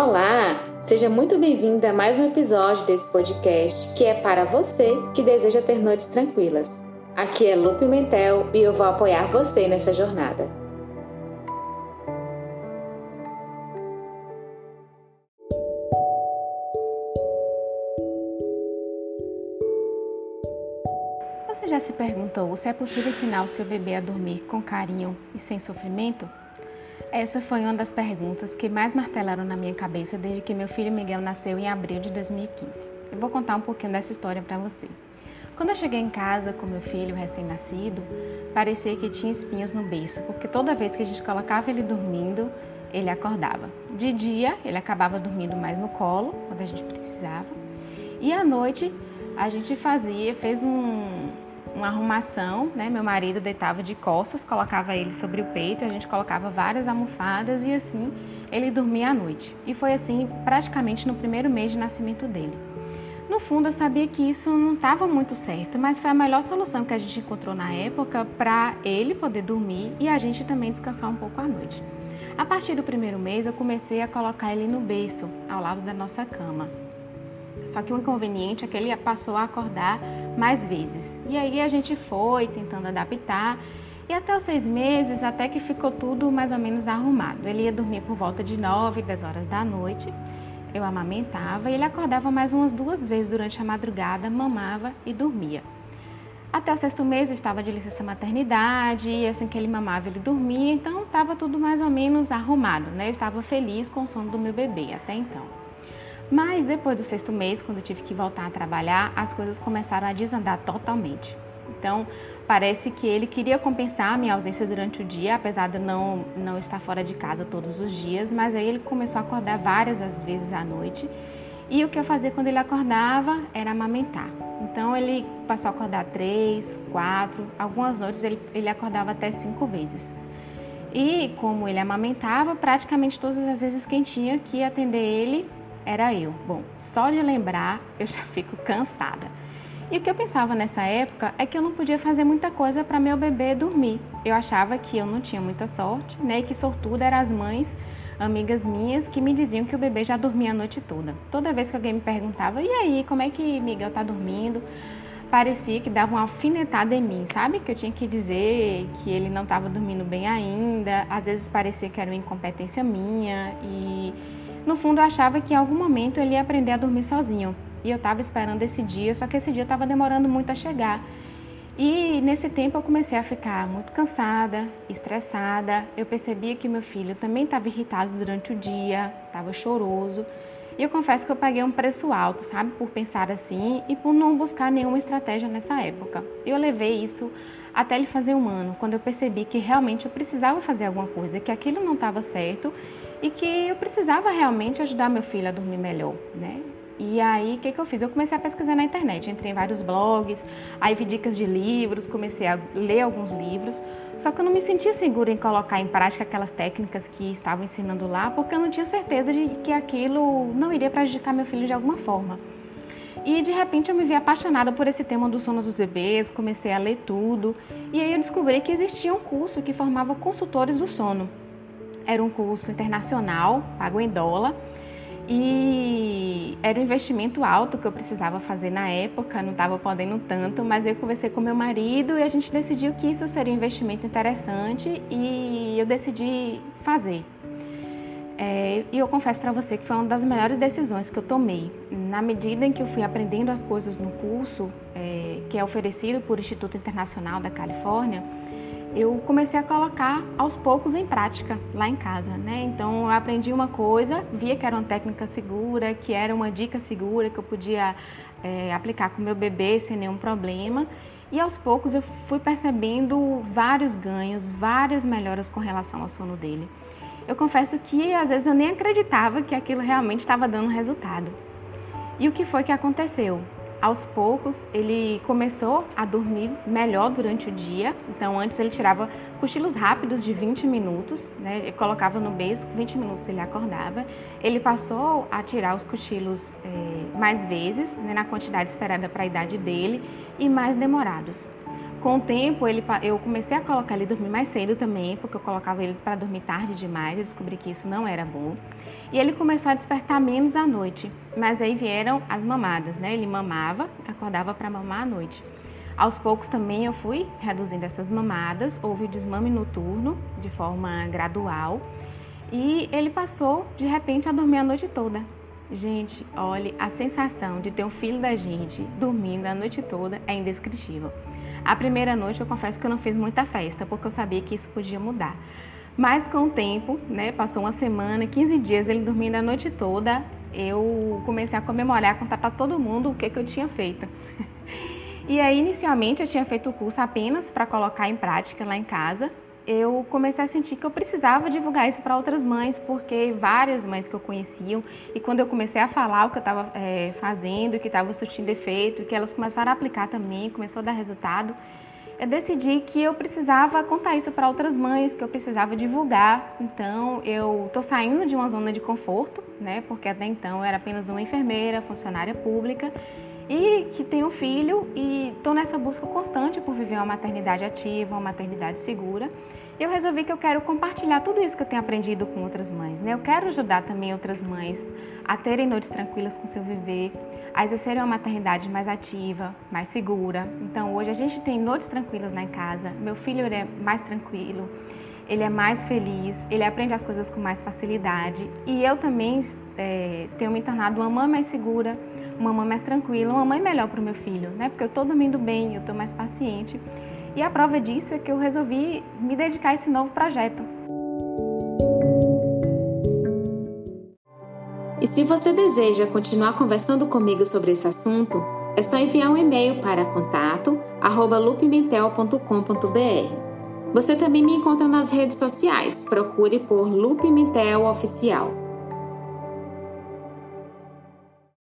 Olá! Seja muito bem-vinda a mais um episódio desse podcast que é para você que deseja ter noites tranquilas. Aqui é Lu Pimentel e eu vou apoiar você nessa jornada. Você já se perguntou se é possível ensinar o seu bebê a dormir com carinho e sem sofrimento? Essa foi uma das perguntas que mais martelaram na minha cabeça desde que meu filho Miguel nasceu em abril de 2015. Eu vou contar um pouquinho dessa história para você. Quando eu cheguei em casa com meu filho recém-nascido, parecia que tinha espinhos no berço, porque toda vez que a gente colocava ele dormindo, ele acordava. De dia, ele acabava dormindo mais no colo, quando a gente precisava, e à noite a gente fazia, fez um, uma arrumação, né? Meu marido deitava de costas, colocava ele sobre o peito, a gente colocava várias almofadas e assim ele dormia à noite. E foi assim praticamente no primeiro mês de nascimento dele. No fundo, eu sabia que isso não estava muito certo, mas foi a melhor solução que a gente encontrou na época para ele poder dormir e a gente também descansar um pouco à noite. A partir do primeiro mês, eu comecei a colocar ele no berço, ao lado da nossa cama. Só que o inconveniente é que ele passou a acordar mais vezes. E aí a gente foi tentando adaptar e até os seis meses, até que ficou tudo mais ou menos arrumado. Ele ia dormir por volta de 9, 10 horas da noite. Eu amamentava e ele acordava mais umas duas vezes durante a madrugada, mamava e dormia. Até o sexto mês eu estava de licença maternidade e assim que ele mamava ele dormia, então estava tudo mais ou menos arrumado, né? Eu estava feliz com o sono do meu bebê até então. Mas depois do sexto mês, quando eu tive que voltar a trabalhar, as coisas começaram a desandar totalmente. Então, parece que ele queria compensar a minha ausência durante o dia, apesar de não, não estar fora de casa todos os dias, mas aí ele começou a acordar várias as vezes à noite. E o que eu fazia quando ele acordava era amamentar. Então ele passou a acordar três, quatro, algumas noites ele, ele acordava até cinco vezes. E como ele amamentava, praticamente todas as vezes quem tinha que atender ele era eu. Bom, só de lembrar eu já fico cansada. E o que eu pensava nessa época é que eu não podia fazer muita coisa para meu bebê dormir. Eu achava que eu não tinha muita sorte, né? E que sortuda eram as mães, amigas minhas, que me diziam que o bebê já dormia a noite toda. Toda vez que alguém me perguntava, e aí, como é que Miguel tá dormindo? Parecia que dava uma alfinetada em mim, sabe? Que eu tinha que dizer que ele não estava dormindo bem ainda. Às vezes parecia que era uma incompetência minha e no fundo, eu achava que em algum momento ele ia aprender a dormir sozinho. E eu estava esperando esse dia, só que esse dia estava demorando muito a chegar. E nesse tempo eu comecei a ficar muito cansada, estressada. Eu percebia que meu filho também estava irritado durante o dia, estava choroso. E eu confesso que eu paguei um preço alto, sabe, por pensar assim e por não buscar nenhuma estratégia nessa época. Eu levei isso até ele fazer um ano, quando eu percebi que realmente eu precisava fazer alguma coisa, que aquilo não estava certo e que eu precisava realmente ajudar meu filho a dormir melhor, né? E aí, o que, que eu fiz? Eu comecei a pesquisar na internet, entrei em vários blogs, aí vi dicas de livros, comecei a ler alguns livros, só que eu não me sentia segura em colocar em prática aquelas técnicas que estavam ensinando lá, porque eu não tinha certeza de que aquilo não iria prejudicar meu filho de alguma forma. E de repente eu me vi apaixonada por esse tema do sono dos bebês, comecei a ler tudo, e aí eu descobri que existia um curso que formava consultores do sono. Era um curso internacional, pago em dólar, e era um investimento alto que eu precisava fazer na época, não estava podendo tanto, mas eu conversei com meu marido e a gente decidiu que isso seria um investimento interessante e eu decidi fazer. É, e eu confesso para você que foi uma das melhores decisões que eu tomei. Na medida em que eu fui aprendendo as coisas no curso, é, que é oferecido por Instituto Internacional da Califórnia, eu comecei a colocar aos poucos em prática lá em casa, né? Então eu aprendi uma coisa, via que era uma técnica segura, que era uma dica segura que eu podia é, aplicar com meu bebê sem nenhum problema. E aos poucos eu fui percebendo vários ganhos, várias melhoras com relação ao sono dele. Eu confesso que às vezes eu nem acreditava que aquilo realmente estava dando resultado. E o que foi que aconteceu? Aos poucos ele começou a dormir melhor durante o dia. Então antes ele tirava cochilos rápidos de 20 minutos, né? Ele colocava no berço, 20 minutos ele acordava. Ele passou a tirar os cochilos é, mais vezes, né? na quantidade esperada para a idade dele e mais demorados. Com o tempo, ele, eu comecei a colocar ele dormir mais cedo também, porque eu colocava ele para dormir tarde demais, eu descobri que isso não era bom. E ele começou a despertar menos à noite, mas aí vieram as mamadas, né? Ele mamava, acordava para mamar à noite. Aos poucos também eu fui reduzindo essas mamadas, houve o desmame noturno de forma gradual e ele passou de repente a dormir a noite toda. Gente, olhe, a sensação de ter um filho da gente dormindo a noite toda é indescritível. A primeira noite eu confesso que eu não fiz muita festa, porque eu sabia que isso podia mudar. Mas com o tempo, né, passou uma semana, 15 dias ele dormindo a noite toda, eu comecei a comemorar, a contar para todo mundo o que, que eu tinha feito. E aí, inicialmente, eu tinha feito o curso apenas para colocar em prática lá em casa. Eu comecei a sentir que eu precisava divulgar isso para outras mães, porque várias mães que eu conheciam, e quando eu comecei a falar o que eu estava é, fazendo, que estava surtindo efeito, que elas começaram a aplicar também, começou a dar resultado, eu decidi que eu precisava contar isso para outras mães, que eu precisava divulgar. Então, eu estou saindo de uma zona de conforto, né? Porque até então eu era apenas uma enfermeira, funcionária pública, e que tenho filho e estou nessa busca constante por viver uma maternidade ativa, uma maternidade segura. Eu resolvi que eu quero compartilhar tudo isso que eu tenho aprendido com outras mães. Né? Eu quero ajudar também outras mães a terem noites tranquilas com seu viver, a exercerem uma maternidade mais ativa, mais segura. Então hoje a gente tem noites tranquilas em casa. Meu filho é mais tranquilo, ele é mais feliz, ele aprende as coisas com mais facilidade e eu também é, tenho me tornado uma mãe mais segura uma mãe mais tranquila, uma mãe melhor para o meu filho, né? Porque eu estou dormindo bem, eu estou mais paciente. E a prova disso é que eu resolvi me dedicar a esse novo projeto. E se você deseja continuar conversando comigo sobre esse assunto, é só enviar um e-mail para contato@lupimentel.com.br. Você também me encontra nas redes sociais. Procure por Lupe Mintel Oficial.